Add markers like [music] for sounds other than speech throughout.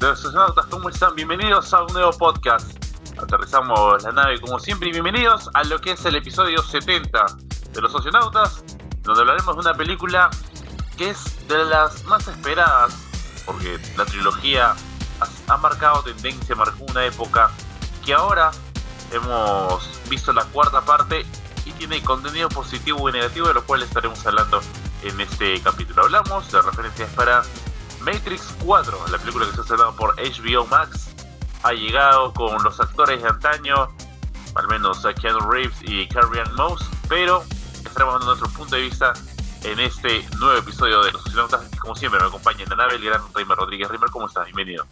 los astronautas, ¿cómo están? Bienvenidos a un nuevo podcast. Aterrizamos la nave como siempre y bienvenidos a lo que es el episodio 70 de los astronautas, donde hablaremos de una película que es de las más esperadas, porque la trilogía ha, ha marcado tendencia, marcó una época que ahora hemos visto la cuarta parte y tiene contenido positivo y negativo, de lo cual estaremos hablando en este capítulo. Hablamos de referencias para Matrix 4, la película que se ha por HBO Max, ha llegado con los actores de antaño, al menos Keanu Reeves y Carrie Ann Moss, pero estaremos dando nuestro punto de vista en este nuevo episodio de Los Astronautas. Como siempre, me acompaña en la nave el gran Reimer Rodríguez. Reimer, ¿cómo estás? Bienvenido.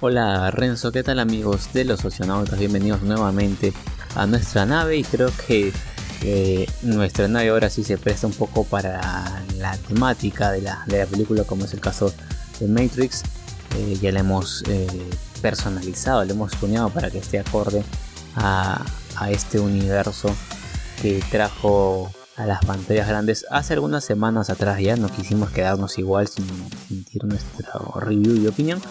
Hola Renzo, ¿qué tal amigos de los oceanautas? Bienvenidos nuevamente a nuestra nave y creo que eh, nuestra nave ahora sí se presta un poco para la temática de la, de la película como es el caso de Matrix. Eh, ya la hemos eh, personalizado, la hemos tuneado para que esté acorde a, este universo que trajo a las pantallas grandes hace algunas semanas atrás ya no quisimos quedarnos igual sin sentir nuestro review y opinión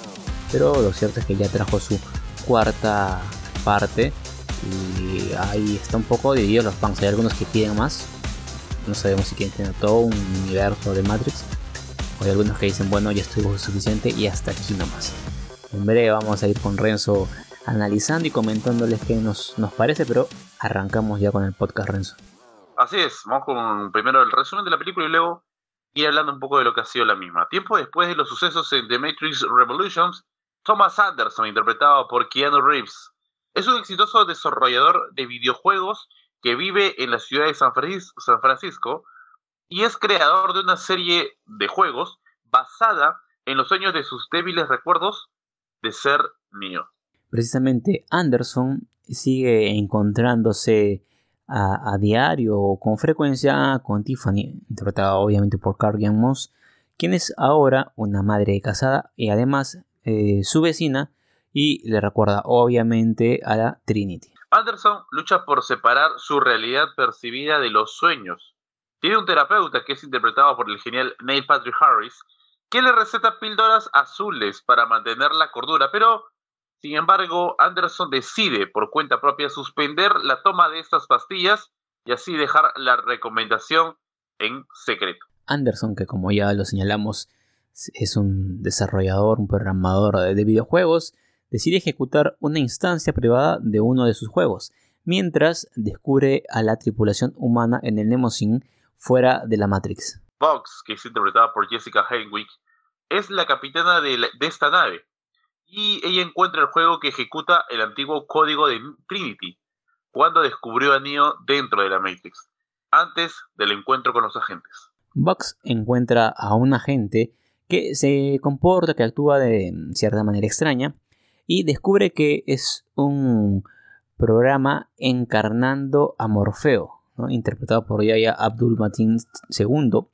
pero lo cierto es que ya trajo su cuarta parte y ahí está un poco dividido los fans hay algunos que piden más no sabemos si quieren tener todo un universo de Matrix hay algunos que dicen bueno ya estuvo suficiente y hasta aquí nomás en breve vamos a ir con Renzo analizando y comentándoles qué nos, nos parece pero arrancamos ya con el podcast Renzo Así es, vamos con primero el resumen de la película y luego ir hablando un poco de lo que ha sido la misma. Tiempo después de los sucesos en The Matrix Revolutions, Thomas Anderson, interpretado por Keanu Reeves, es un exitoso desarrollador de videojuegos que vive en la ciudad de San Francisco, y es creador de una serie de juegos basada en los sueños de sus débiles recuerdos de ser mío. Precisamente Anderson sigue encontrándose a, a, diario o con frecuencia con Tiffany, interpretada obviamente por Carrie Moss, quien es ahora una madre casada y además eh, su vecina y le recuerda obviamente a la Trinity. Anderson lucha por separar su realidad percibida de los sueños. Tiene un terapeuta que es interpretado por el genial Neil Patrick Harris, que le receta píldoras azules para mantener la cordura, pero sin embargo, Anderson decide por cuenta propia suspender la toma de estas pastillas y así dejar la recomendación en secreto. Anderson, que como ya lo señalamos, es un desarrollador, un programador de videojuegos, decide ejecutar una instancia privada de uno de sus juegos, mientras descubre a la tripulación humana en el Nemosin fuera de la Matrix. Vox, que es interpretada por Jessica Henwick, es la capitana de, la, de esta nave y ella encuentra el juego que ejecuta el antiguo código de Trinity cuando descubrió a Neo dentro de la Matrix, antes del encuentro con los agentes. Bugs encuentra a un agente que se comporta, que actúa de cierta manera extraña y descubre que es un programa encarnando a Morfeo, ¿no? interpretado por Yaya Abdul Matin II,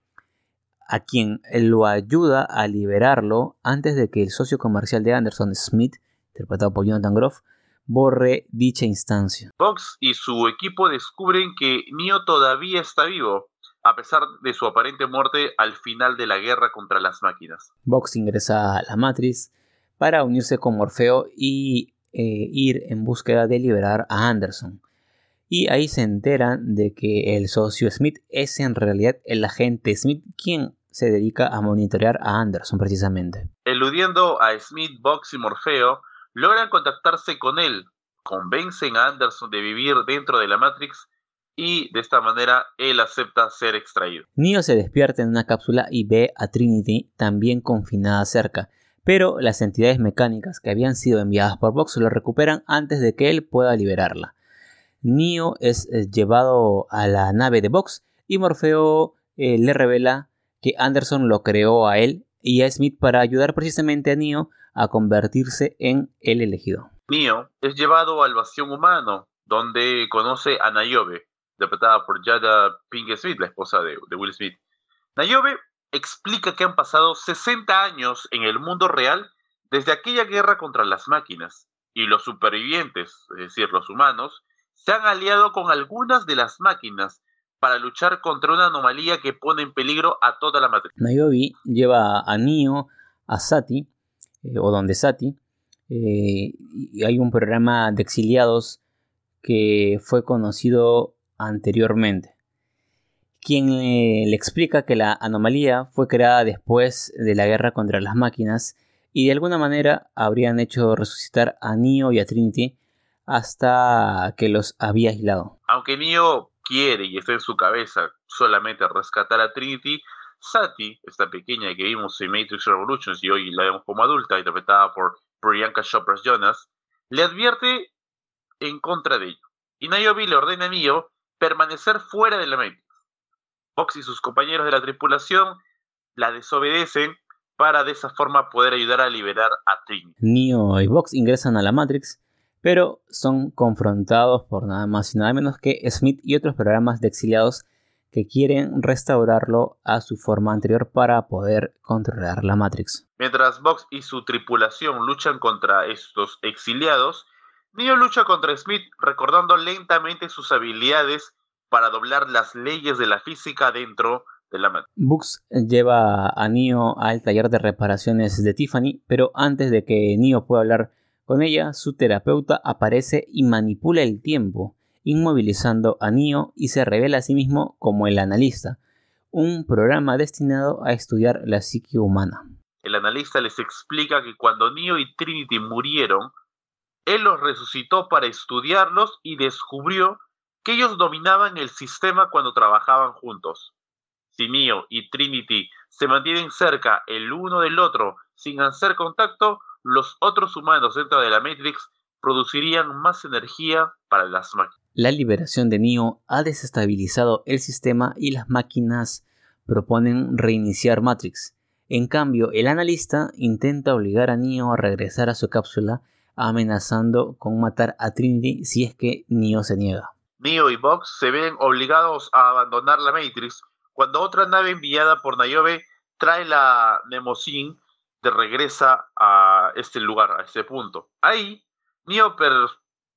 a quien lo ayuda a liberarlo antes de que el socio comercial de Anderson Smith, interpretado por Jonathan Groff, borre dicha instancia. Fox y su equipo descubren que Neo todavía está vivo, a pesar de su aparente muerte al final de la guerra contra las máquinas. Vox ingresa a la Matrix para unirse con Morfeo y eh, ir en búsqueda de liberar a Anderson. Y ahí se enteran de que el socio Smith es en realidad el agente Smith quien se dedica a monitorear a Anderson precisamente. Eludiendo a Smith, Box y Morfeo, logran contactarse con él, convencen a Anderson de vivir dentro de la Matrix y de esta manera él acepta ser extraído. Neo se despierta en una cápsula y ve a Trinity también confinada cerca, pero las entidades mecánicas que habían sido enviadas por Vox lo recuperan antes de que él pueda liberarla. Neo es llevado a la nave de Vox y Morfeo eh, le revela que Anderson lo creó a él y a Smith para ayudar precisamente a Neo a convertirse en el elegido. Neo es llevado al vacío humano, donde conoce a Niobe, interpretada por Jada Pink Smith, la esposa de, de Will Smith. Niobe explica que han pasado 60 años en el mundo real desde aquella guerra contra las máquinas, y los supervivientes, es decir, los humanos, se han aliado con algunas de las máquinas para luchar contra una anomalía que pone en peligro a toda la matriz. Niobe lleva a Neo a Sati, eh, o donde Sati, eh, y hay un programa de exiliados que fue conocido anteriormente, quien le, explica que la anomalía fue creada después de la guerra contra las máquinas y de alguna manera habrían hecho resucitar a Neo y a Trinity hasta que los había aislado. Aunque Neo quiere y está en su cabeza solamente rescatar a Trinity, Sati, esta pequeña que vimos en Matrix Revolutions y hoy la vemos como adulta, interpretada por Priyanka Chopra Jonas, le advierte en contra de ello. Y Niobe le ordena a Neo permanecer fuera de la Matrix. Fox y sus compañeros de la tripulación la desobedecen para de esa forma poder ayudar a liberar a Trinity. Neo y Vox ingresan a la Matrix, pero son confrontados por nada más y nada menos que Smith y otros programas de exiliados que quieren restaurarlo a su forma anterior para poder controlar la Matrix. Mientras Vox y su tripulación luchan contra estos exiliados, Neo lucha contra Smith recordando lentamente sus habilidades para doblar las leyes de la física dentro de la Matrix. Bux lleva a Neo al taller de reparaciones de Tiffany, pero antes de que Neo pueda hablar con ella, su terapeuta aparece y manipula el tiempo inmovilizando a Neo y se revela a sí mismo como el analista, un programa destinado a estudiar la psique humana. El analista les explica que cuando Neo y Trinity murieron, él los resucitó para estudiarlos y descubrió que ellos dominaban el sistema cuando trabajaban juntos. Si Neo y Trinity se mantienen cerca el uno del otro sin hacer contacto, los otros humanos dentro de la Matrix producirían más energía para las máquinas. La liberación de Neo ha desestabilizado el sistema y las máquinas proponen reiniciar Matrix. En cambio, el analista intenta obligar a Neo a regresar a su cápsula, amenazando con matar a Trinity si es que Neo se niega. Neo y Vox se ven obligados a abandonar la Matrix cuando otra nave enviada por Niobe trae la Nemosine de regresa a este lugar, a este punto. Ahí, Neo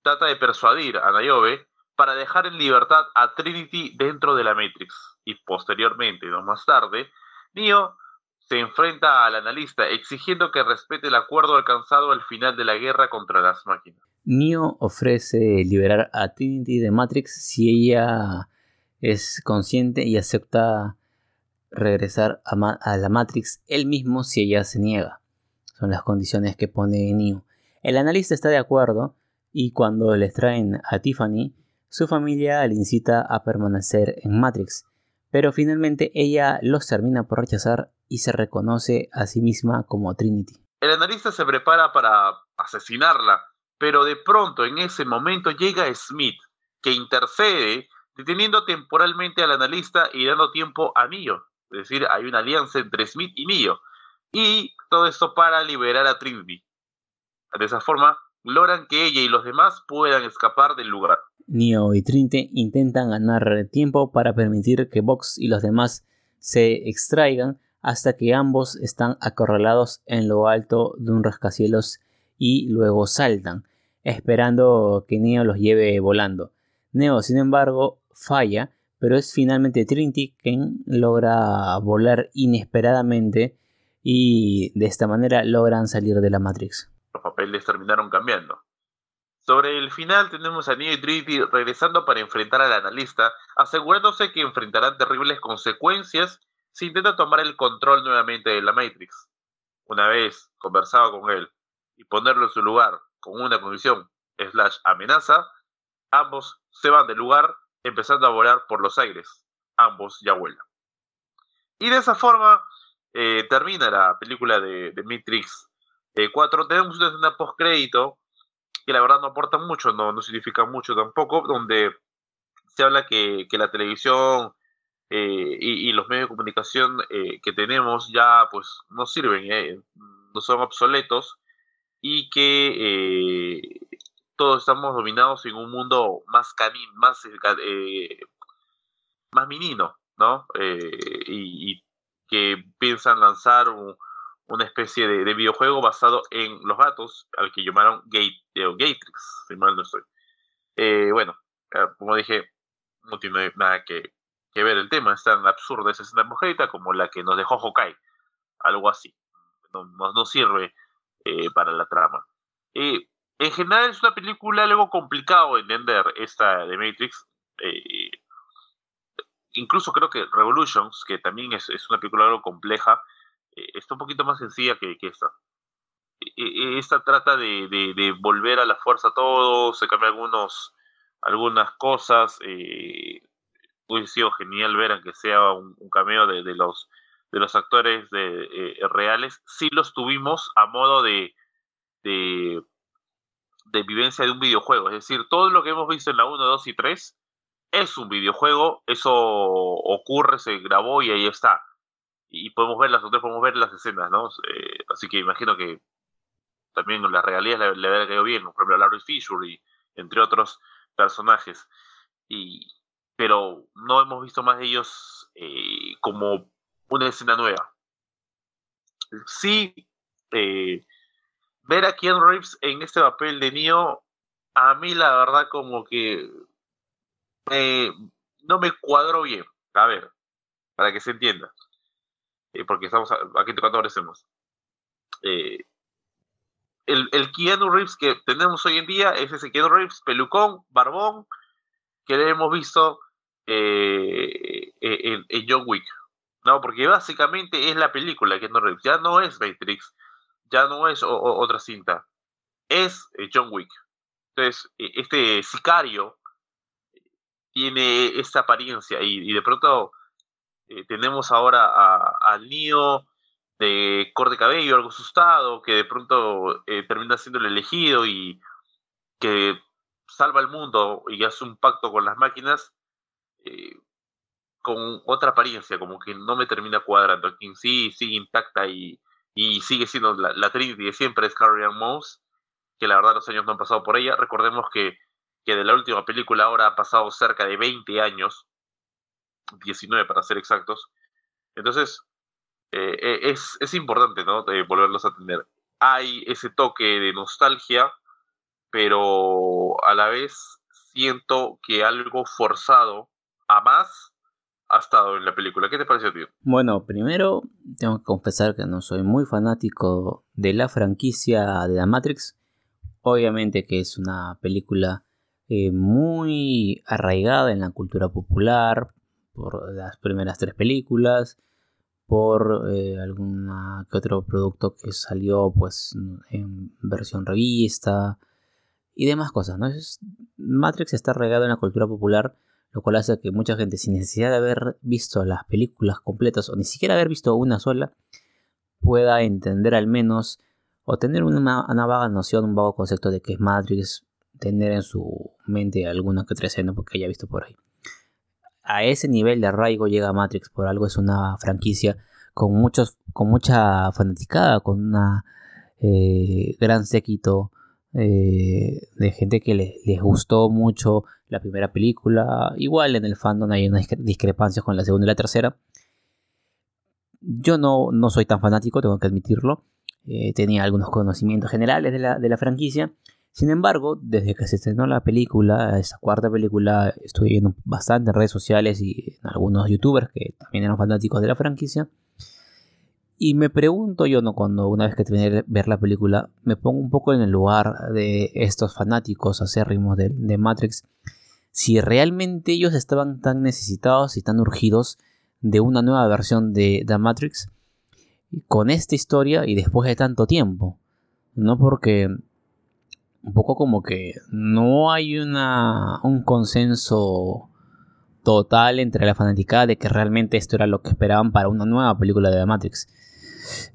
trata de persuadir a Niobe para dejar en libertad a Trinity dentro de la Matrix. Y posteriormente, no más tarde, Neo se enfrenta al analista exigiendo que respete el acuerdo alcanzado al final de la guerra contra las máquinas. Neo ofrece liberar a Trinity de Matrix si ella es consciente y acepta regresar a, la Matrix él mismo si ella se niega. Son las condiciones que pone Neo. El analista está de acuerdo y cuando les traen a Tiffany, su familia le incita a permanecer en Matrix, pero finalmente ella los termina por rechazar y se reconoce a sí misma como Trinity. El analista se prepara para asesinarla, pero de pronto en ese momento llega Smith, que intercede deteniendo temporalmente al analista y dando tiempo a Neo. Es decir, hay una alianza entre Smith y Neo. Y todo esto para liberar a Trinity. De esa forma, logran que ella y los demás puedan escapar del lugar. Neo y Trinity intentan ganar tiempo para permitir que Vox y los demás se extraigan hasta que ambos están acorralados en lo alto de un rascacielos y luego saltan, esperando que Neo los lleve volando. Neo, sin embargo, falla, pero es finalmente Trinity quien logra volar inesperadamente y de esta manera logran salir de la Matrix. Los papeles terminaron cambiando. Sobre el final tenemos a Neo y Trinity regresando para enfrentar al analista, asegurándose que enfrentarán terribles consecuencias si intenta tomar el control nuevamente de la Matrix. Una vez conversado con él y ponerlo en su lugar con una condición slash amenaza, ambos se van del lugar empezando a volar por los aires. Ambos ya vuelan. Y de esa forma eh, termina la película de, Matrix 4. Eh, tenemos una escena post-crédito que la verdad no aporta mucho, no, no significa mucho tampoco, donde se habla que, la televisión eh, y, los medios de comunicación eh, que tenemos ya pues no sirven, no son obsoletos y que todos estamos dominados en un mundo más canín, más, más menino, ¿no? Y, y, que piensan lanzar un, una especie de, videojuego basado en los gatos, al que llamaron Gate, eh, Gatrix, si mal no estoy. Eh, bueno, eh, como dije, no tiene nada que, ver el tema, es tan absurda esa escena mujerita como la que nos dejó Hawkeye, algo así. No, no, sirve para la trama. Eh, en general es una película algo complicado de entender, esta de Matrix. Eh, incluso creo que Revolutions, que también es, una película algo compleja, eh, está un poquito más sencilla que, esta. esta trata de, volver a la fuerza todo, se cambian algunos, algunas cosas. Eh, hubiese sido genial ver aunque sea un, cameo de, los, de los actores de, reales. Sí los tuvimos a modo de, de vivencia de un videojuego. Es decir, todo lo que hemos visto en la 1, 2 y 3 es un videojuego, eso ocurre, se grabó y ahí está. Y podemos ver las podemos ver las escenas, ¿no? Eh, así que imagino que también la realidad le, le había quedado bien, por ejemplo, a Larry Fisher y entre otros personajes. Y, pero no hemos visto más de ellos eh, como una escena nueva. Sí, eh, ver a Keanu Reeves en este papel de Neo, a mí la verdad como que no me cuadró bien. A ver, para que se entienda. Eh, porque estamos aquí tocando aparecemos. Eh, el, el Keanu Reeves que tenemos hoy en día es ese Keanu Reeves pelucón, barbón, que le hemos visto eh, en, en, John Wick. No, porque básicamente es la película Keanu Reeves, ya no es Matrix, ya no es otra cinta, es eh, John Wick. Entonces, e, este sicario tiene esta apariencia y, de pronto eh, tenemos ahora al niño de corte cabello, algo asustado, que de pronto eh, termina siendo el elegido y que salva el mundo y hace un pacto con las máquinas con otra apariencia, como que no me termina cuadrando. Aquí sí sigue intacta y, y sigue siendo la, la Trinity de siempre es Carrie Ann Moss, que la verdad los años no han pasado por ella. Recordemos que, que de la última película ahora ha pasado cerca de 20 años, 19 para ser exactos. Entonces, eh, eh, es, es, importante, ¿no? De volverlos a tener. Hay ese toque de nostalgia, pero a la vez siento que algo forzado a más ha estado en la película. ¿Qué te pareció, tío? Bueno, primero tengo que confesar que no soy muy fanático de la franquicia de la Matrix. Obviamente que es una película eh, muy arraigada en la cultura popular por las primeras tres películas, por eh, alguna que otro producto que salió pues en versión revista y demás cosas, ¿no? Matrix está arraigado en la cultura popular lo cual hace que mucha gente sin necesidad de haber visto las películas completas o ni siquiera haber visto una sola pueda entender al menos o tener una, vaga noción, un vago concepto de que es Matrix, tener en su mente alguna que otra escena porque haya visto por ahí. A ese nivel de arraigo llega Matrix, por algo es una franquicia con, muchos, con mucha fanaticada, con una eh, gran séquito eh, de gente que les gustó mucho la primera película. Igual en el fandom hay unas discrepancias con la segunda y la tercera. Yo no, no soy tan fanático, tengo que admitirlo. Eh, tenía algunos conocimientos generales de la, franquicia. Sin embargo, desde que se estrenó la película, esa cuarta película, estuve viendo bastante en redes sociales y en algunos youtubers que también eran fanáticos de la franquicia. Y me pregunto yo, ¿no? Cuando una vez que terminé de ver la película, me pongo un poco en el lugar de estos fanáticos acérrimos de, de Matrix, si realmente ellos estaban tan necesitados y tan urgidos de una nueva versión de The Matrix con esta historia y después de tanto tiempo. No porque un poco como que no hay una, un consenso total entre la fanaticada de que realmente esto era lo que esperaban para una nueva película de The Matrix.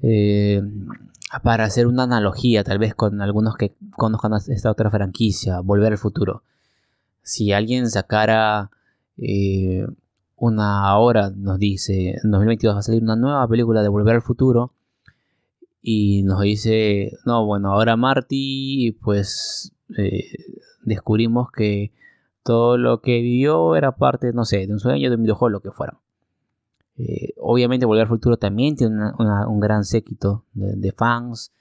Eh, para hacer una analogía tal vez con algunos que conozcan esta otra franquicia, Volver al Futuro. Si alguien sacara eh, una hora, nos dice, en 2022 va a salir una nueva película de Volver al Futuro, y nos dice, no, bueno, ahora Marty, pues eh, descubrimos que todo lo que vivió era parte, no sé, de un sueño, de un videojuego, lo que fuera. Eh, obviamente Volver al Futuro también tiene un gran séquito de, fans.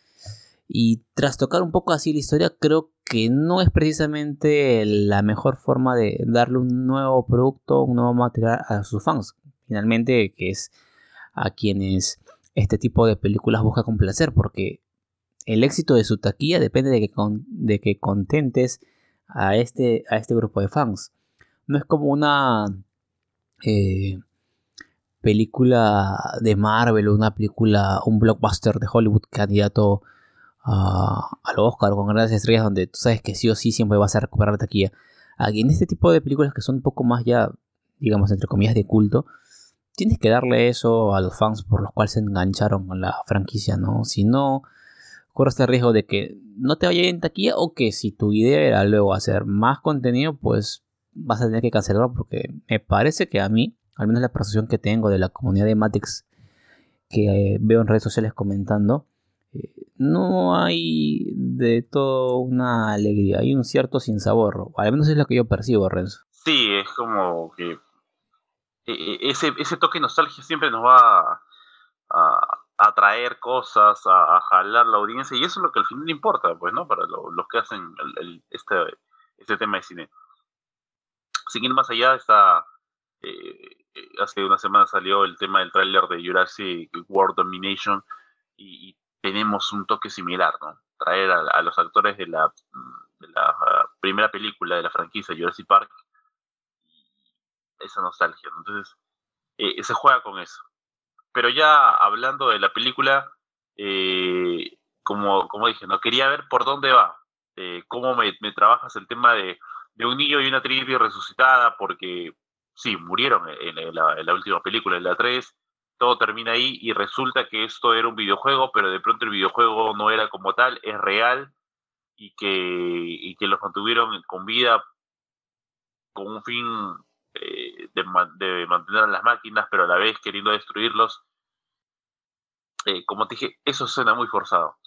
Y tras tocar un poco así la historia, creo que no es precisamente la mejor forma de darle un nuevo producto, un nuevo material a sus fans. Finalmente, que es a quienes este tipo de películas busca complacer, porque el éxito de su taquilla depende de que, de que contentes a este, a este grupo de fans. No es como una eh, película de Marvel o una película, un blockbuster de Hollywood candidato a, al Oscar con grandes estrellas donde tú sabes que sí o sí siempre vas a recuperar la taquilla. Aquí en este tipo de películas que son un poco más ya, digamos, entre comillas, de culto, tienes que darle eso a los fans por los cuales se engancharon con la franquicia, ¿no? Si no, corres el riesgo de que no te vaya en taquilla o que si tu idea era luego hacer más contenido, pues vas a tener que cancelarlo porque me parece que a mí, al menos la percepción que tengo de la comunidad de Matrix que eh, veo en redes sociales comentando, no hay de todo una alegría, hay un cierto sinsabor, al menos es lo que yo percibo, Renzo. Sí, es como que e, e, ese, ese toque nostalgia siempre nos va a, atraer cosas, a, jalar la audiencia, y eso es lo que al final importa, pues, ¿no? Para los que hacen este, este tema de cine. Sin más allá, está, eh, eh, hace una semana salió el tema del tráiler de Jurassic World Domination, y, tenemos un toque similar, ¿no? Traer a, los actores de la, de la ah, primera película de la franquicia Jurassic Park, esa nostalgia, Entonces, eh, se juega con eso. Pero ya hablando de la película, eh, como, como dije, no quería ver por dónde va, eh, cómo me, trabajas el tema de, un niño y una tribu resucitada, porque sí, murieron en, la, última película, en la 3, todo termina ahí y resulta que esto era un videojuego, pero de pronto el videojuego no era como tal, es real y que, y que los mantuvieron con vida con un fin eh, de, de, mantener a las máquinas, pero a la vez queriendo destruirlos. Eh, como te dije, eso suena muy forzado.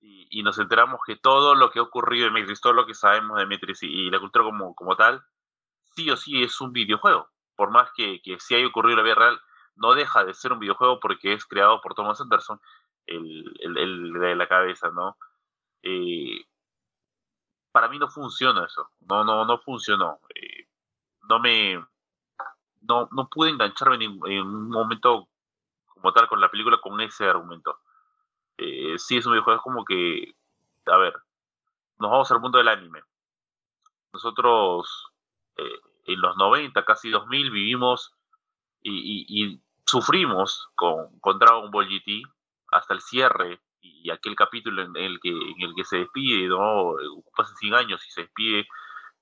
Y, nos enteramos que todo lo que ha ocurrido en Matrix, todo lo que sabemos de Matrix y, la cultura como, como tal, sí o sí es un videojuego. Por más que, que sí haya ocurrido en la vida real, no deja de ser un videojuego porque es creado por Thomas Anderson, el, el, de la cabeza, ¿no? Eh, para mí no funciona eso, no, no, no funcionó. Eh, no me, no, no pude engancharme en, un momento como tal con la película con ese argumento. Eh, sí, es un videojuego, es como que, a ver, nos vamos al mundo del anime. Nosotros en los 90, casi 2000, vivimos y, sufrimos con, con, Dragon Ball GT hasta el cierre y aquel capítulo en el que, en el que se despide, ¿no? Pasan 100 años y se despide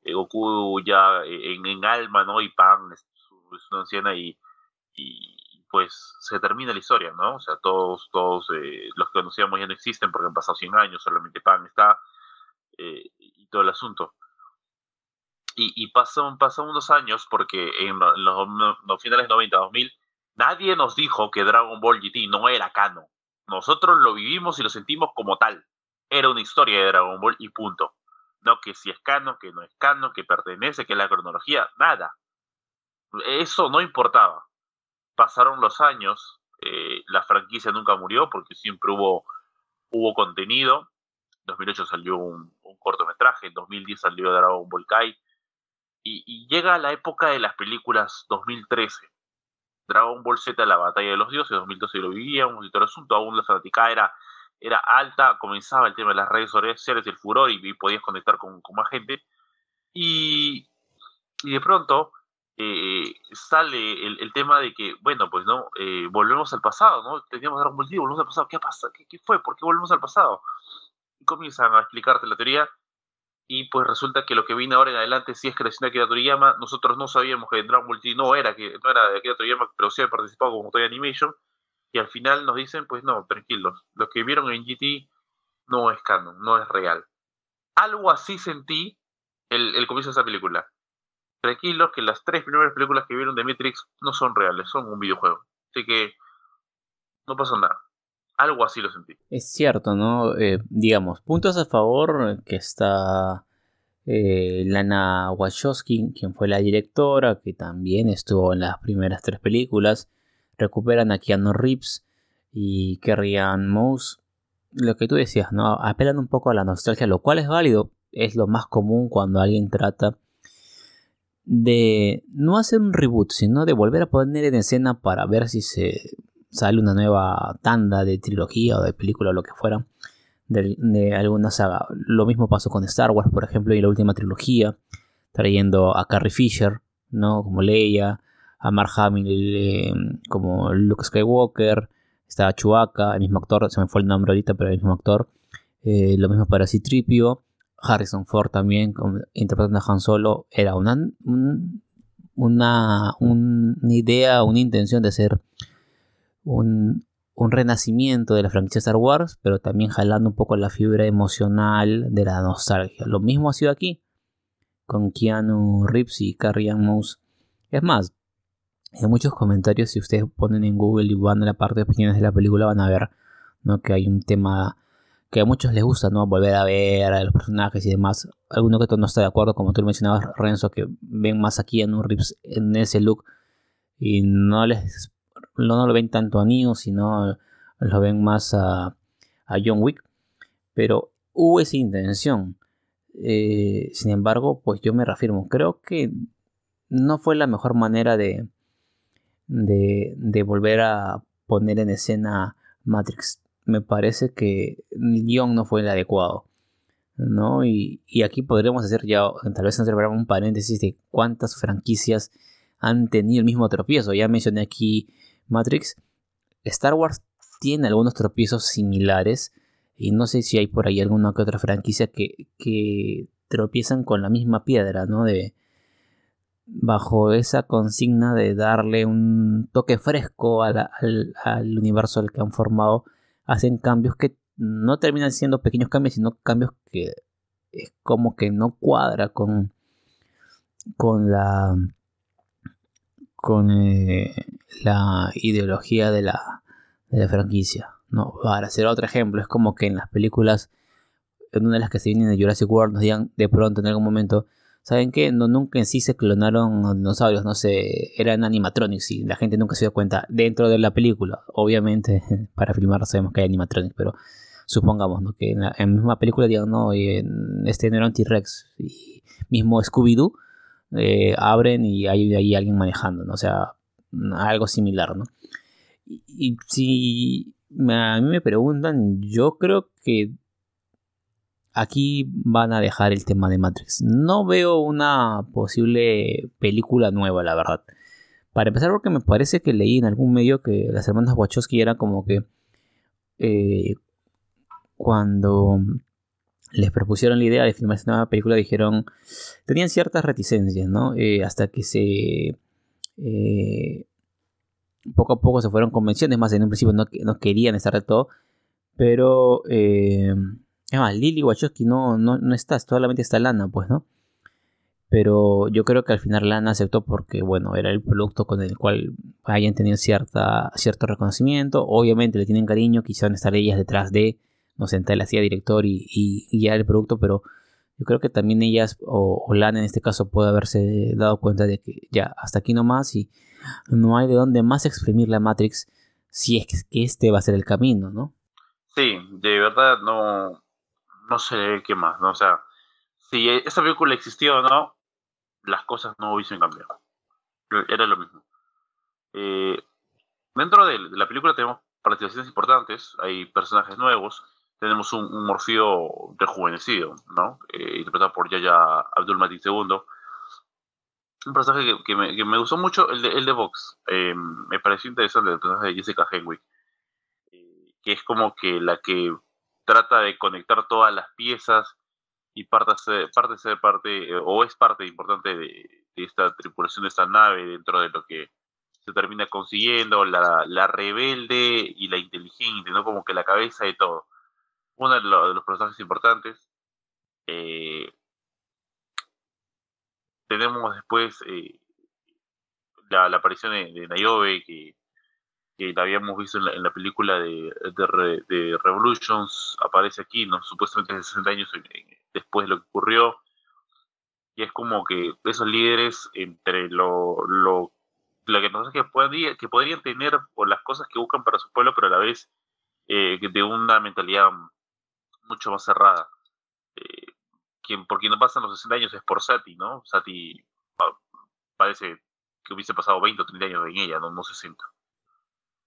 eh, Goku ya en, en, alma, ¿no? Y Pan es, una anciana y, y pues se termina la historia, ¿no? O sea, todos, todos eh, los que conocíamos ya no existen porque han pasado 100 años, solamente Pan está eh, y todo el asunto. Y, pasan, pasan unos años porque en los, los finales 90, 2000, nadie nos dijo que Dragon Ball GT no era canon. Nosotros lo vivimos y lo sentimos como tal. Era una historia de Dragon Ball y punto. No que si es canon, que no es canon, que pertenece, que es la cronología, nada. Eso no importaba pasaron los años, eh, la franquicia nunca murió porque siempre hubo, hubo contenido. En 2008 salió un, cortometraje, en 2010 salió Dragon Ball Kai. Y, y, llega la época de las películas 2013. Dragon Ball Z, la batalla de los dioses, 2012 lo vivíamos y todo el asunto, aún la fanática era, alta, comenzaba el tema de las redes sociales, el furor y, podías conectar con, más gente. Y, de pronto eh, sale el, tema de que, bueno, pues no, eh, volvemos al pasado, ¿no? Teníamos Dragon Ball Z, volvemos al pasado, ¿qué pasa? ¿Qué, ¿Qué, fue? ¿Por qué volvemos al pasado? Y comienzan a explicarte la teoría y pues resulta que lo que viene ahora en adelante sí es creación de Akira Toriyama, nosotros no sabíamos que Dragon Ball no era, que, no era de Akira Toriyama, pero sí había participado como Toy Animation y al final nos dicen, pues no, tranquilos, lo que vieron en GT no es canon, no es real. Algo así sentí el, el comienzo de esa película tranquilos que las tres primeras películas que vieron de Matrix no son reales, son un videojuego. Así que no pasa nada. Algo así lo sentí. Es cierto, ¿no? Eh, digamos, puntos a favor que está eh, Lana Wachowski, quien fue la directora, que también estuvo en las primeras tres películas. Recuperan a Keanu Reeves y Kerrian Mouse. Lo que tú decías, ¿no? Apelan un poco a la nostalgia, lo cual es válido. Es lo más común cuando alguien trata de no hacer un reboot, sino de volver a poner en escena para ver si se sale una nueva tanda de trilogía o de película o lo que fuera. de, alguna saga. Lo mismo pasó con Star Wars, por ejemplo, y la última trilogía, trayendo a Carrie Fisher, ¿no? Como Leia, a Mark Hamill eh, como Luke Skywalker, está Chewbacca, el mismo actor, se me fue el nombre ahorita, pero el mismo actor. Eh, lo mismo para Citripio, Harrison Ford también, interpretando a Han Solo, era una, una, una idea, una intención de ser un, renacimiento de la franquicia Star Wars, pero también jalando un poco la fibra emocional de la nostalgia. Lo mismo ha sido aquí con Keanu Reeves y Carrie Ann Mouse. Es más, en muchos comentarios, si ustedes ponen en Google y van a la parte de opiniones de la película, van a ver que hay un tema que a muchos les gusta, ¿no? Volver a ver a los personajes y demás. Alguno que no está de acuerdo, como tú mencionabas, Renzo, que ven más aquí en un Reeves en ese look y no les no, lo ven tanto a Neo, sino lo ven más a, John Wick. Pero hubo esa intención. Eh, sin embargo, pues yo me reafirmo. Creo que no fue la mejor manera de, de, volver a poner en escena Matrix. Me parece que el guion no fue el adecuado. ¿no? Y, aquí podríamos hacer ya, tal vez un paréntesis de cuántas franquicias han tenido el mismo tropiezo. Ya mencioné aquí Matrix, Star Wars tiene algunos tropiezos similares y no sé si hay por ahí alguna que otra franquicia que, tropiezan con la misma piedra, ¿no? De, bajo esa consigna de darle un toque fresco al, universo al que han formado, hacen cambios que no terminan siendo pequeños cambios, sino cambios que es como que no cuadra con, con la con eh, la ideología de la, de la franquicia. No, para hacer otro ejemplo, es como que en las películas, en una de las que se vienen de Jurassic World, nos digan de pronto en algún momento, ¿saben qué? No, nunca en sí se clonaron dinosaurios, no sé, eran animatronics y la gente nunca se dio cuenta dentro de la película. Obviamente, [laughs] para filmar sabemos que hay animatronics, pero supongamos que en la, misma película digan, no, este no era un T-Rex, y mismo Scooby-Doo eh, abren y hay ahí alguien manejando, ¿no? O sea, algo similar, ¿no? Y, si a mí me preguntan, yo creo que aquí van a dejar el tema de Matrix. No veo una posible película nueva, la verdad. Para empezar, porque me parece que leí en algún medio que las hermanas Wachowski eran como que eh, cuando les propusieron la idea de filmar esta nueva película, dijeron, tenían ciertas reticencias, ¿no? Eh, hasta que se... Eh, poco a poco se fueron convenciendo, es más, en un principio no, querían estar de todo, pero... Eh, es más, Lily Wachowski no, no, no está, solamente está Lana, pues, ¿no? Pero yo creo que al final Lana aceptó porque, bueno, era el producto con el cual hayan tenido cierta, cierto reconocimiento. Obviamente le tienen cariño, quisieran estar ellas detrás de no sé, la hacía director y, y, ya el producto, pero yo creo que también ellas, o, o, Lana en este caso, puede haberse dado cuenta de que ya hasta aquí nomás y no hay de dónde más exprimir la Matrix si es que este va a ser el camino, ¿no? Sí, de verdad no, no sé qué más, ¿no? O sea, si esa película existió o no, las cosas no hubiesen cambiado. Era lo mismo. Eh, dentro de, la película tenemos participaciones importantes, hay personajes nuevos, tenemos un, un rejuvenecido, ¿no? Eh, interpretado por Yaya Abdul Matin II. Un personaje que, me, gustó mucho, el de, el de Vox. Eh, me pareció interesante el personaje de Jessica Henwick, eh, que es como que la que trata de conectar todas las piezas y parte ser parte, ser parte o es parte importante de, esta tripulación de esta nave dentro de lo que se termina consiguiendo, la, la rebelde y la inteligente, ¿no? Como que la cabeza de todo uno de, los personajes importantes. Eh, tenemos después eh, la, aparición de, de Niobe, que, la habíamos visto en la, película de, de, Revolutions, aparece aquí, ¿no? supuestamente 60 años después de lo que ocurrió. Y es como que esos líderes entre lo, lo, lo que, no que, podrían, que podrían tener o las cosas que buscan para su pueblo, pero a la vez eh, de una mentalidad mucho más cerrada. Eh, quien, por quien no pasan los 60 años es por Sati, ¿no? Sati parece que hubiese pasado 20 o 30 años en ella, no, no 60.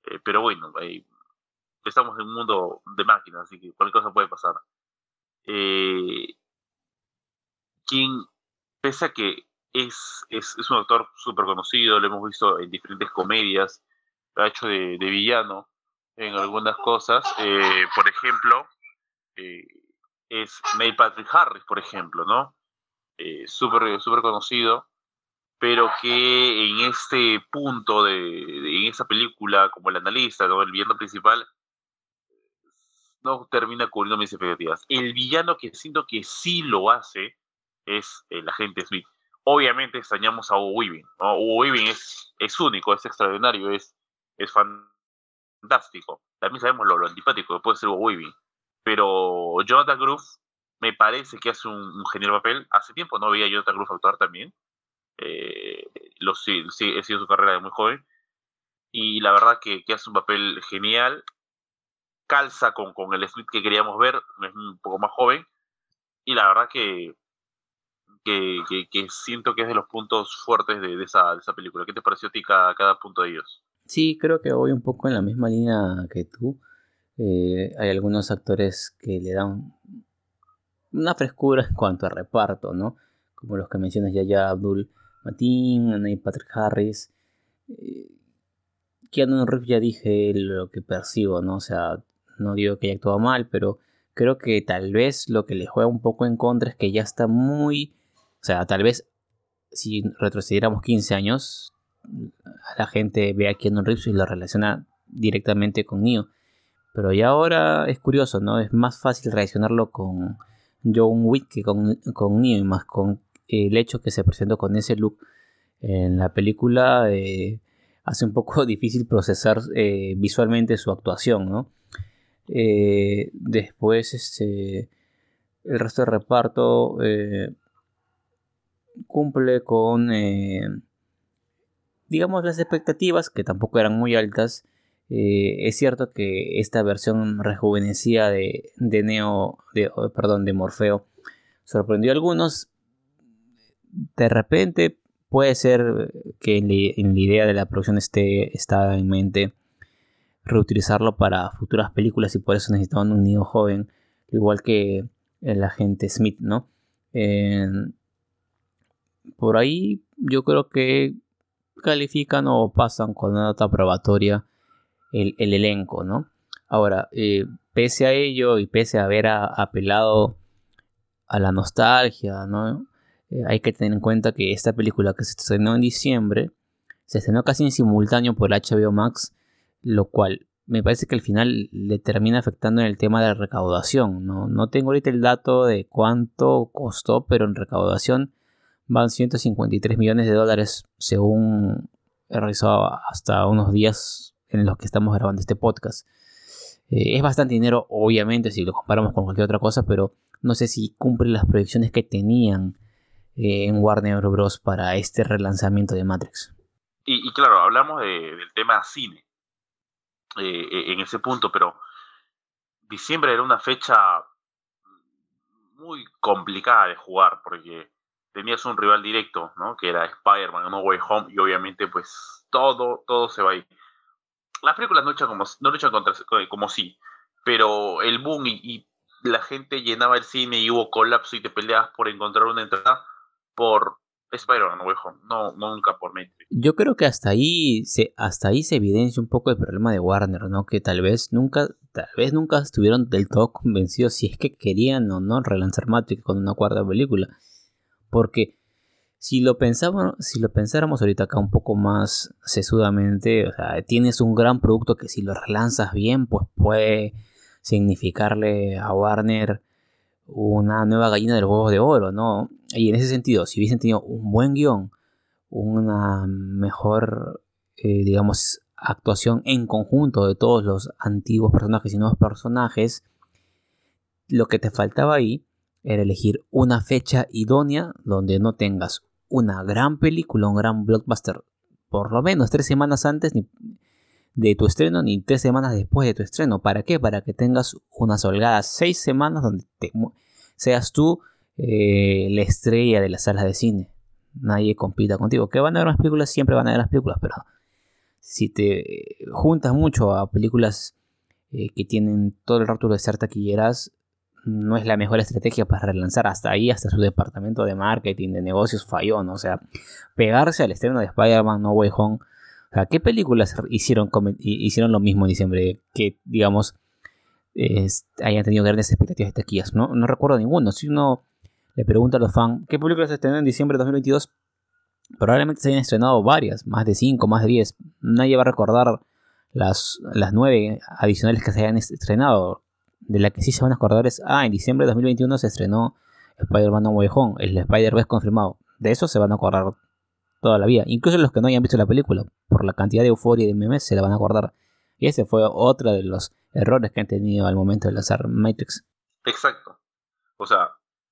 Eh, pero bueno, estamos en un mundo de máquinas, así que cualquier cosa puede pasar. Eh, quien, pese a que es, es, es un actor súper conocido, lo hemos visto en diferentes comedias, ha hecho de, de villano en algunas cosas, eh, por ejemplo, eh, es Neil Patrick Harris, por ejemplo, ¿no? Eh, súper super conocido, pero que en este punto, de, en esa película, como el analista, ¿no? el villano principal, no termina cubriendo mis expectativas. El villano que siento que sí lo hace es el agente Smith. Obviamente extrañamos a Hugo Weaving. ¿no? Hugo Weaving es, es único, es extraordinario, es, es fantástico. También sabemos lo, lo antipático que puede ser Hugo Weaving. Pero Jonathan Groove me parece que hace un, genial papel. Hace tiempo no veía a Jonathan Groove actuar también. Eh, lo, sí, sí, he sido su carrera de muy joven. Y la verdad que, que hace un papel genial. Calza con, con el Smith que queríamos ver. Es un poco más joven. Y la verdad que, que, siento que es de los puntos fuertes de, de, esa, de esa, película. ¿Qué te pareció a ti cada, cada punto de ellos? Sí, creo que voy un poco en la misma línea que tú. Eh, hay algunos actores que le dan una frescura en cuanto a reparto, ¿no? Como los que mencionas ya ya Abdul Matin, Patrick Harris. Eh, Keanu ya dije lo que percibo, ¿no? O sea, no digo que haya actuado mal, pero creo que tal vez lo que le juega un poco en contra es que ya está muy... O sea, tal vez si retrocediéramos 15 años, la gente ve a Keanu Reeves y lo relaciona directamente con Neo. Pero ya ahora es curioso, ¿no? Es más fácil reaccionarlo con John Wick que con, con Neo y más con el hecho que se presentó con ese look en la película eh, hace un poco [laughs] difícil procesar eh, visualmente su actuación, ¿no? Eh, después, este, el resto del reparto cumple con, digamos, las expectativas que tampoco eran muy altas eh, es cierto que esta versión rejuvenecida de, de Neo, de, oh, perdón, de Morfeo, sorprendió a algunos. De repente puede ser que en, la idea de la producción esté está en mente reutilizarlo para futuras películas y por eso necesitaban un niño joven, igual que el agente Smith, ¿no? por ahí yo creo que califican o pasan con una nota probatoria el, elenco, ¿no? Ahora, eh, pese a ello y pese a haber apelado a la nostalgia, ¿no? Eh, hay que tener en cuenta que esta película que se estrenó en diciembre se estrenó casi en simultáneo por HBO Max, lo cual me parece que al final le termina afectando en el tema de la recaudación. No, no tengo ahorita el dato de cuánto costó, pero en recaudación van 153 millones de dólares según he revisado hasta unos días en los que estamos grabando este podcast. Eh, es bastante dinero, obviamente, si lo comparamos con cualquier otra cosa, pero no sé si cumple las proyecciones que tenían eh, en Warner Bros. para este relanzamiento de Matrix. Y, claro, hablamos del tema cine eh, en ese punto, pero diciembre era una fecha muy complicada de jugar porque tenías un rival directo, ¿no? Que era Spider-Man, No Way Home, y obviamente pues todo, todo se va a ir las películas no luchan como, no luchan contra, como sí, pero el boom y, la gente llenaba el cine y hubo colapso y te peleabas por encontrar una entrada por Spider-Man, no, no, nunca por Matrix. Yo creo que hasta ahí se, hasta ahí se evidencia un poco el problema de Warner, ¿no? Que tal vez nunca, tal vez nunca estuvieron del todo convencidos si es que querían o no relanzar Matrix con una cuarta película. Porque si lo, pensamos, si lo pensáramos ahorita acá un poco más sesudamente, o sea, tienes un gran producto que si lo relanzas bien, pues puede significarle a Warner una nueva gallina de los huevos de oro, ¿no? Y en ese sentido, si hubiesen tenido un buen guion, una mejor, eh, digamos, actuación en conjunto de todos los antiguos personajes y nuevos personajes, lo que te faltaba ahí era elegir una fecha idónea donde no tengas una gran película, un gran blockbuster, por lo menos tres semanas antes de tu estreno ni tres semanas después de tu estreno. ¿Para qué? Para que tengas unas holgadas seis semanas donde seas tú eh, la estrella de las salas de cine. Nadie compita contigo. Que van a ver las películas, siempre van a ver las películas, pero si te juntas mucho a películas eh, que tienen todo el rótulo de ser taquilleras, no es la mejor estrategia para relanzar hasta ahí, hasta su departamento de marketing, de negocios falló, ¿no? O sea, pegarse al estreno de Spider-Man No Way Home. O sea, ¿qué películas hicieron, hicieron lo mismo en diciembre? Que, digamos, hayan tenido grandes expectativas de taquillas. ¿no? no recuerdo ninguno. Si uno le pregunta a los fans, ¿qué películas se estrenaron en diciembre de 2022? Probablemente se hayan estrenado varias, más de 5, más de 10. Nadie va a recordar las, las 9 adicionales que se hayan estrenado de la que sí se van a acordar es, ah, en diciembre de 2021 se estrenó Spider-Man No Way Home, el Spider-Verse confirmado. De eso se van a acordar toda la vida. Incluso los que no hayan visto la película, por la cantidad de euforia y de memes, se la van a acordar. Y ese fue otro de los errores que han tenido al momento de lanzar Matrix. Exacto. O sea,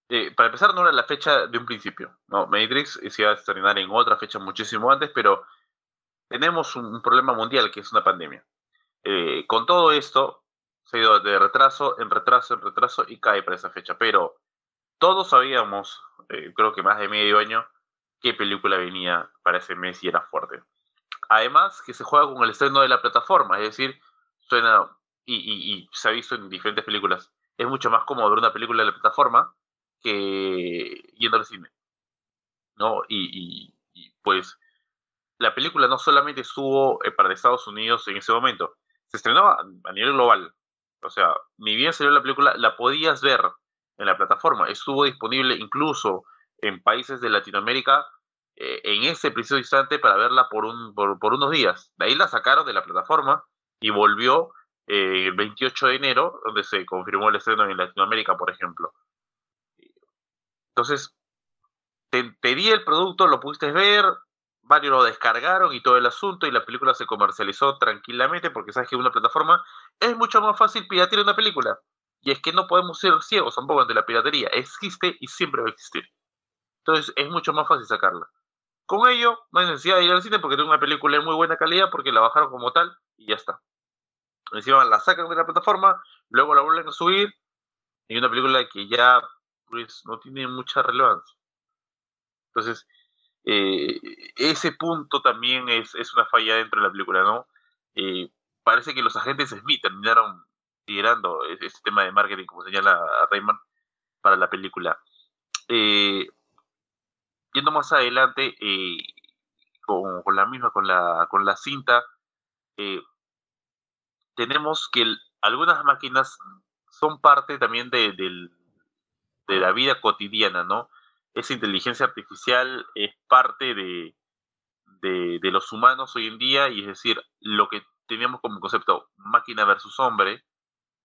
eh, para empezar no era la fecha de un principio. No, Matrix se iba a estrenar en otra fecha muchísimo antes, pero tenemos un, problema mundial que es una pandemia. Eh, con todo esto, se ha ido de retraso en retraso en retraso y cae para esa fecha. Pero todos sabíamos, eh, creo que más de medio año, qué película venía para ese mes y era fuerte. Además, que se juega con el estreno de la plataforma, es decir, suena, y, se ha visto en diferentes películas, es mucho más cómodo ver una película de la plataforma que yendo al cine. ¿No? Y, pues la película no solamente estuvo eh, para Estados Unidos en ese momento, se estrenó a nivel global. O sea, ni bien salió la película, la podías ver en la plataforma. Estuvo disponible incluso en países de Latinoamérica eh, en ese preciso instante para verla por, un, por, unos días. De ahí la sacaron de la plataforma y volvió eh, el 28 de enero, donde se confirmó el estreno en Latinoamérica, por ejemplo. Entonces, te pedí el producto, lo pudiste ver, varios lo descargaron y todo el asunto y la película se comercializó tranquilamente porque sabes que una plataforma es mucho más fácil piratear una película. Y es que no podemos ser ciegos tampoco ante la piratería. Existe y siempre va a existir. Entonces es mucho más fácil sacarla. Con ello, no hay necesidad de ir al cine porque tengo una película de muy buena calidad porque la bajaron como tal y ya está. Encima la sacan de la plataforma, luego la vuelven a subir y una película que ya pues, no tiene mucha relevancia. Entonces, eh, ese punto también es, una falla dentro de la película, ¿no? Eh, parece que los agentes Smith terminaron liderando e-, este tema de marketing, como señala Raymond, para la película. Eh, yendo más adelante, con, la misma, con la, con la cinta, tenemos que algunas máquinas son parte también de, de la vida cotidiana, ¿no? Esa inteligencia artificial es parte de, de, los humanos hoy en día y es decir, lo que teníamos como concepto máquina versus hombre,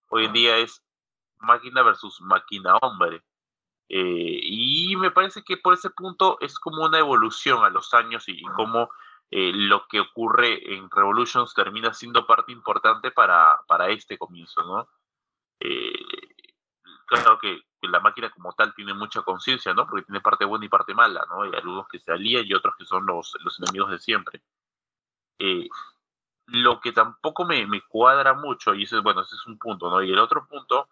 hoy en día es máquina versus máquina hombre. Eh, y me parece que por ese punto es como una evolución a los años y, como eh, lo que ocurre en Revolutions termina siendo parte importante para, para este comienzo, ¿no? Eh, claro que la máquina como tal tiene mucha conciencia, ¿no? Porque tiene parte buena y parte mala, ¿no? Hay algunos que se alían y otros que son los, los enemigos de siempre. Eh, lo que tampoco me, me, cuadra mucho, y ese, bueno, ese es un punto, ¿no? Y el otro punto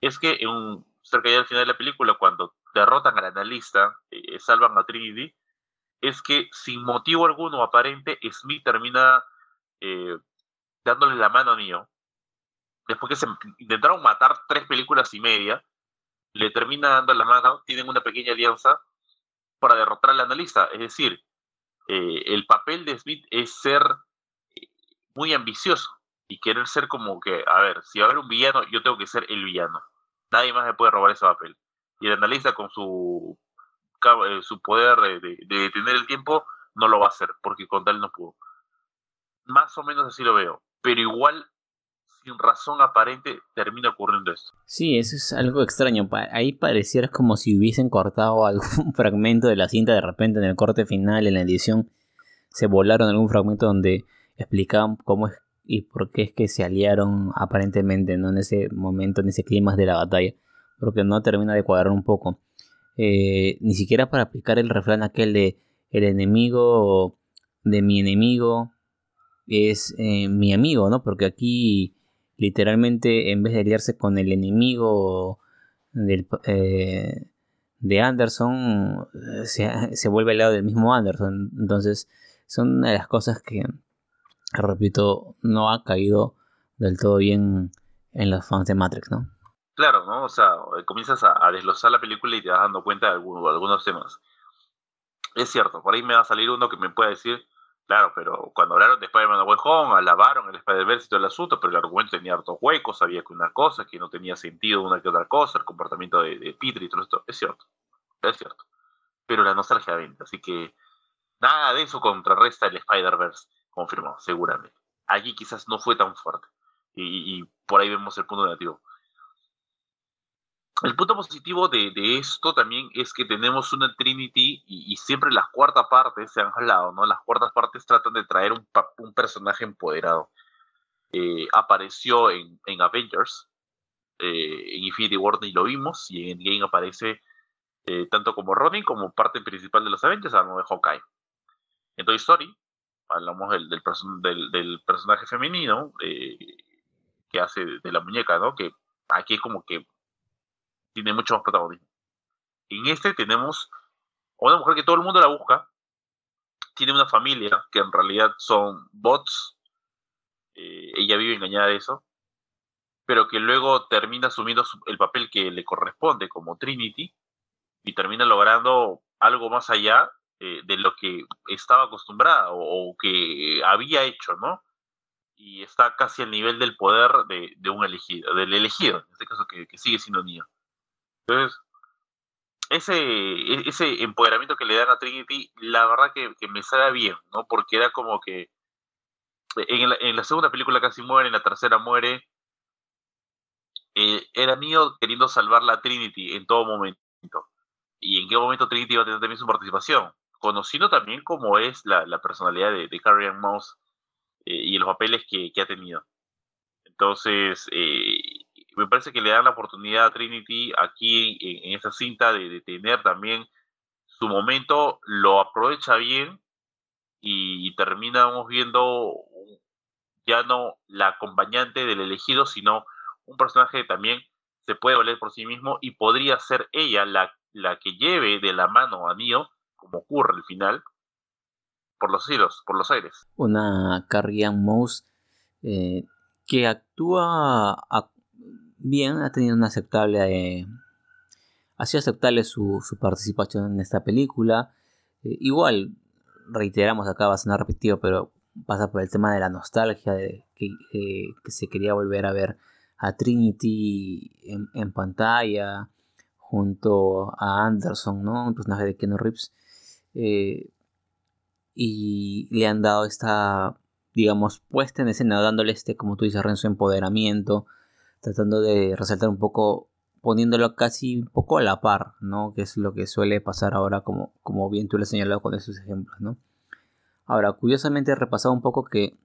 es que en cerca ya al final de la película, cuando derrotan al analista, eh, salvan a Trinity, es que sin motivo alguno aparente, Smith termina eh, dándole la mano a Neo. Después que se intentaron matar tres películas y media, le termina dando la mano, tienen una pequeña alianza para derrotar al analista. Es decir, eh, el papel de Smith es ser muy ambicioso y querer ser como que, a ver, si va a haber un villano, yo tengo que ser el villano. Nadie más me puede robar ese papel. Y el analista con su, eh, su poder de, de detener el tiempo no lo va a hacer, porque con tal no pudo. Más o menos así lo veo. Pero igual sin razón aparente termina ocurriendo esto. Sí, eso es algo extraño. Ahí pareciera como si hubiesen cortado [laughs] algún fragmento de la cinta de repente en el corte final, en la edición, se volaron algún fragmento donde explicaban cómo es y por qué es que se aliaron aparentemente ¿no? en ese momento, en ese clima de la batalla. Porque no termina de cuadrar un poco. Eh, ni siquiera para aplicar el refrán aquel de el enemigo de mi enemigo es eh, mi amigo, ¿no? Porque aquí literalmente en vez de aliarse con el enemigo eh, de Anderson, se, vuelve al lado del mismo Anderson. Entonces son una de las cosas que, repito, no ha caído del todo bien en los fans de Matrix, ¿no? Claro, ¿no? O sea, comienzas a, desglosar la película y te vas dando cuenta de algunos temas. Es cierto, por ahí me va a salir uno que me pueda decir, claro, pero cuando hablaron de Spider-Man Way Home, alabaron el Spider-Verse y todo el asunto, pero el argumento tenía hartos huecos, había que una cosa, que no tenía sentido una que otra cosa, el comportamiento de, de Peter y todo esto. Es cierto, es cierto. Pero la nostalgia venta, así que nada de eso contrarresta el Spider-Verse, confirmó, seguramente. Allí quizás no fue tan fuerte. y por ahí vemos el punto negativo. El punto positivo de, esto también es que tenemos una Trinity y, siempre las cuartas partes se han hablado, ¿no? Las cuartas partes tratan de traer un, un personaje empoderado. Eh, apareció en, Avengers, eh, en Infinity War y lo vimos, y en Endgame aparece eh, tanto como Ronin como parte principal de los Avengers, hablamos de Hawkeye. En Toy Story, hablamos del, del, del personaje femenino que hace de la muñeca, ¿no? Que aquí es como que tiene mucho más protagonismo. En este tenemos a una mujer que todo el mundo la busca, tiene una familia que en realidad son bots, eh, ella vive engañada de eso, pero que luego termina asumiendo el papel que le corresponde como Trinity y termina logrando algo más allá eh, de lo que estaba acostumbrada o, que había hecho, ¿no? Y está casi al nivel del poder de, un elegido, del elegido, en este caso que, que sigue siendo niño. Entonces, ese, e, ese empoderamiento que le dan a Trinity, la verdad que, me sale bien, ¿no? Porque era como que en la, segunda película casi muere, en la tercera muere. Eh, era Neo queriendo salvar la Trinity en todo momento. ¿Y en qué momento Trinity iba a tener también su participación? Conociendo también cómo es la, personalidad de, de Carrie Ann Mouse eh, y los papeles que, ha tenido. Entonces, eh, me parece que le dan la oportunidad a Trinity aquí en, esa cinta de, tener también su momento, lo aprovecha bien y, terminamos viendo ya no la acompañante del elegido, sino un personaje que también se puede valer por sí mismo y podría ser ella la, la que lleve de la mano a Neo, como ocurre al final, por los cielos, por los aires. Una Carrie Mouse eh, que actúa bien, ha tenido una aceptable. Eh, ha sido aceptable su, participación en esta película. Eh, igual, reiteramos acá, va a ser repetido, pero pasa por el tema de la nostalgia, de que, eh, se quería volver a ver a Trinity en, pantalla, junto a Anderson, ¿no? Un personaje de Ken Reeves. y le han dado esta, digamos, puesta en escena, dándole este, como tú dices, Renzo, empoderamiento tratando de resaltar un poco, poniéndolo casi un poco a la par, ¿no? Que es lo que suele pasar ahora, como, como bien tú le has señalado con esos ejemplos, ¿no? Ahora, curiosamente he repasado un poco que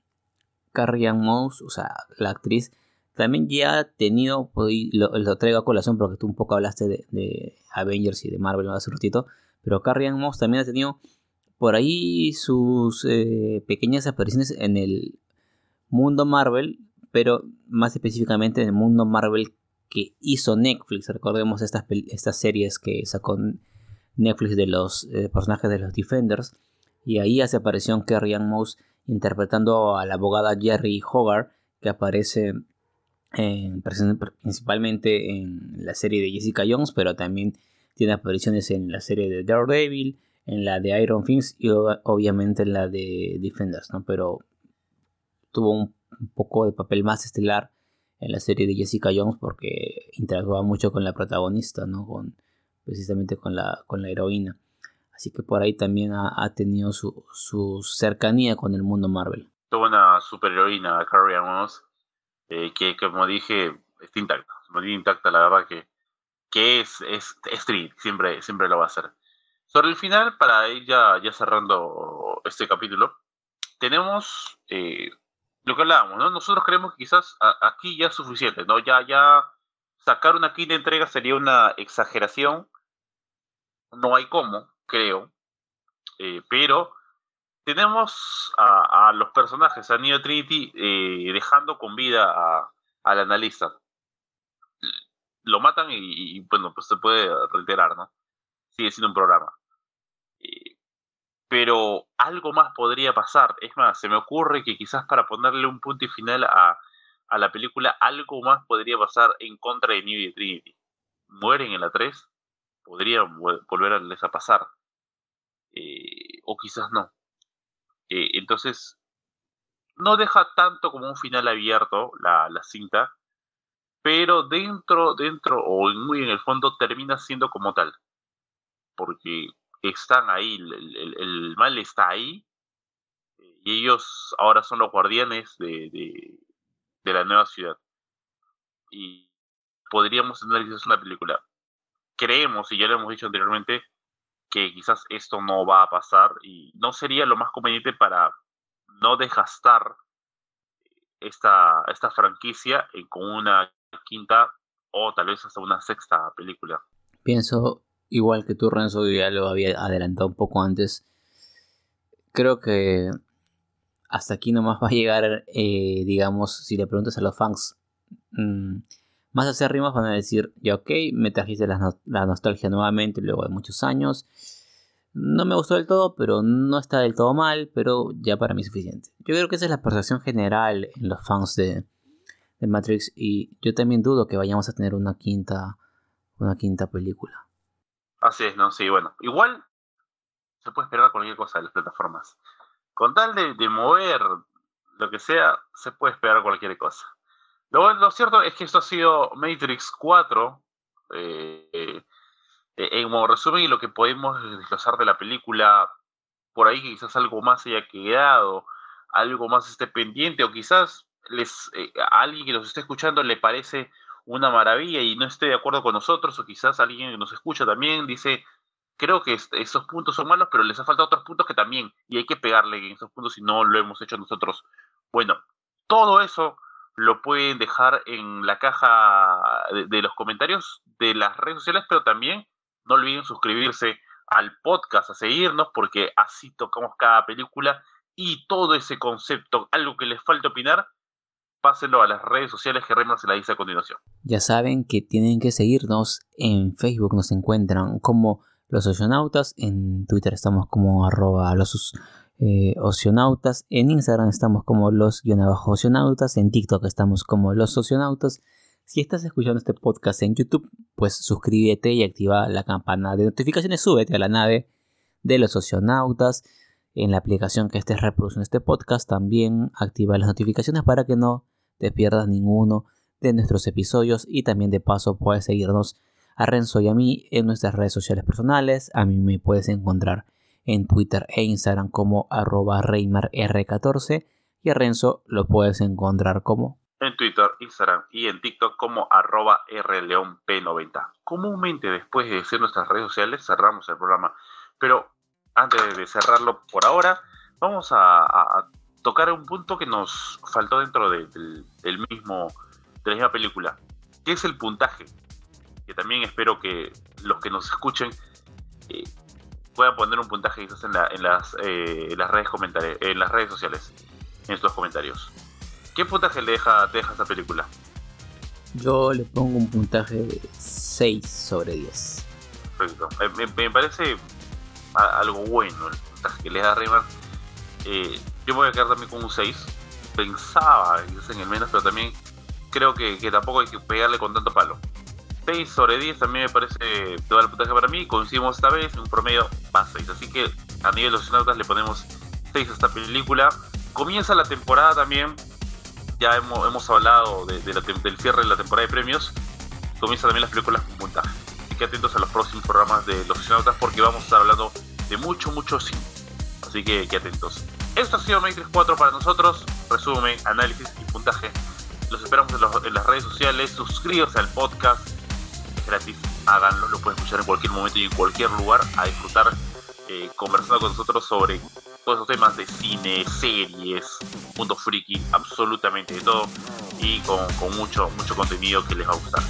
Carrie Ann Mouse, o sea, la actriz, también ya ha tenido, lo, lo, traigo a colación porque tú un poco hablaste de, Avengers y de Marvel hace un ratito, pero Carrie Ann Mouse también ha tenido por ahí sus eh, pequeñas apariciones en el mundo Marvel pero más específicamente en el mundo Marvel que hizo Netflix. Recordemos estas, estas series que sacó Netflix de los eh, personajes de los Defenders. Y ahí hace aparición Kerry Ann Mouse interpretando a la abogada Jerry Hogarth, que aparece principalmente en la serie de Jessica Jones, pero también tiene apariciones en la serie de Daredevil, en la de Iron Fist y obviamente en la de Defenders, ¿no? Pero tuvo un un poco de papel más estelar en la serie de Jessica Jones porque interactuaba mucho con la protagonista, ¿no? Con, precisamente con la, con la heroína. Así que por ahí también ha, tenido su, su, cercanía con el mundo Marvel. Tuvo una superheroína, Carrie Moss, eh, que como dije, está intacta. Muy intacta, la verdad que, que es, es, siempre, siempre lo va a hacer. Sobre el final, para ir ya, ya cerrando este capítulo, tenemos eh, lo que hablábamos, ¿no? Nosotros creemos que quizás aquí ya es suficiente, ¿no? Ya, ya sacar una quinta entrega sería una exageración. No hay cómo, creo. Eh, pero tenemos a, los personajes, a Neo Trinity, eh, dejando con vida a, al analista. Lo matan y, bueno, pues se puede reiterar, ¿no? Sigue siendo un programa. Eh, pero algo más podría pasar. Es más, se me ocurre que quizás para ponerle un punto y final a, a la película, algo más podría pasar en contra de New Trinity. Mueren en la 3, podría volverles a pasar. Eh, o quizás no. Eh, entonces, no deja tanto como un final abierto la, la cinta, pero dentro, dentro o muy en el fondo termina siendo como tal. Porque están ahí, el, mal está ahí, y ellos ahora son los guardianes de, de, la nueva ciudad. Y podríamos tener una película. Creemos, y ya lo hemos dicho anteriormente, que quizás esto no va a pasar y no sería lo más conveniente para no desgastar esta, esta franquicia con una quinta o tal vez hasta una sexta película. Pienso igual que tú, Renzo, ya lo había adelantado un poco antes. Creo que hasta aquí nomás va a llegar, eh, digamos, si le preguntas a los fans mmm, más acérrimos, van a decir, ya ok, me trajiste la, la, nostalgia nuevamente luego de muchos años. No me gustó del todo, pero no está del todo mal, pero ya para mí es suficiente. Yo creo que esa es la percepción general en los fans de, de Matrix y yo también dudo que vayamos a tener una quinta, una quinta película. Así es, no, sí, bueno. Igual se puede esperar cualquier cosa de las plataformas. Con tal de, mover lo que sea, se puede esperar cualquier cosa. Lo, cierto es que esto ha sido Matrix 4. Eh, eh, en modo resumen, lo que podemos desglosar de la película, por ahí quizás algo más haya quedado, algo más esté pendiente, o quizás les, eh, a alguien que nos esté escuchando le parece una maravilla y no esté de acuerdo con nosotros, o quizás alguien que nos escucha también dice, creo que esos puntos son malos, pero les ha faltado otros puntos que también, y hay que pegarle en esos puntos si no lo hemos hecho nosotros. Bueno, todo eso lo pueden dejar en la caja de, los comentarios de las redes sociales, pero también no olviden suscribirse al podcast, a seguirnos, porque así tocamos cada película y todo ese concepto, algo que les falta opinar, pásenlo a las redes sociales que Reymar se la dice a continuación. Ya saben que tienen que seguirnos en Facebook, nos encuentran como los oceanautas, en Twitter estamos como arroba los eh, en Instagram estamos como los guion abajo oceanautas, en TikTok estamos como los oceanautas. Si estás escuchando este podcast en YouTube, pues suscríbete y activa la campana de notificaciones, súbete a la nave de los oceanautas. En la aplicación que estés reproduciendo este podcast también activa las notificaciones para que no te pierdas ninguno de nuestros episodios y también de paso puedes seguirnos a Renzo y a mí en nuestras redes sociales personales. A mí me puedes encontrar en Twitter e Instagram como arroba reimarr14 y a Renzo lo puedes encontrar como en Twitter, Instagram y en TikTok como arroba rleonp90. Comúnmente después de decir nuestras redes sociales cerramos el programa, pero antes de cerrarlo por ahora, vamos a tocar un punto que nos faltó dentro del, mismo, de la misma película, que es el puntaje. Que también espero que los que nos escuchen eh, puedan poner un puntaje quizás en, en, las, eh, las redes en las redes sociales, en sus comentarios. ¿Qué puntaje le deja, te deja esta película? Yo le pongo un puntaje de 6 sobre 10. Perfecto. Me, parece algo bueno el puntaje que le da Raymar. Eh, yo voy a quedar también con un 6. Pensaba en el menos, pero también creo que, tampoco hay que pegarle con tanto palo. 6 sobre 10 también me parece toda la puntaje para mí. Coincidimos esta vez en un promedio más 6. Así que a nivel de los notas le ponemos 6 a esta película. Comienza la temporada también. Ya hemos, hemos hablado de, del cierre de la temporada de premios. Comienza también las películas con puntaje. Así que atentos a los próximos programas de los notas porque vamos a estar hablando de mucho, mucho cine. Así que, que atentos. Esto ha sido Matrix 4 para nosotros. Resumen, análisis y puntaje. Los esperamos en, las redes sociales. Suscríbanse al podcast. Es gratis. Háganlo. Lo pueden escuchar en cualquier momento y en cualquier lugar. A disfrutar eh, conversando con nosotros sobre todos esos temas de cine, series, mundo friki, absolutamente de todo. Y con, con mucho, mucho contenido que les va a gustar.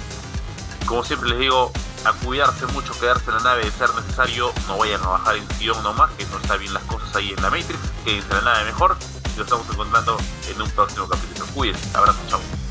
Como siempre les digo, a cuidarse mucho, quedarse en la nave de ser necesario, no vayan a bajar en Sion nomás, que no está bien las cosas ahí en la Matrix, quédense en la nave mejor y lo estamos encontrando en un próximo capítulo. Cuídense, abrazo, chao.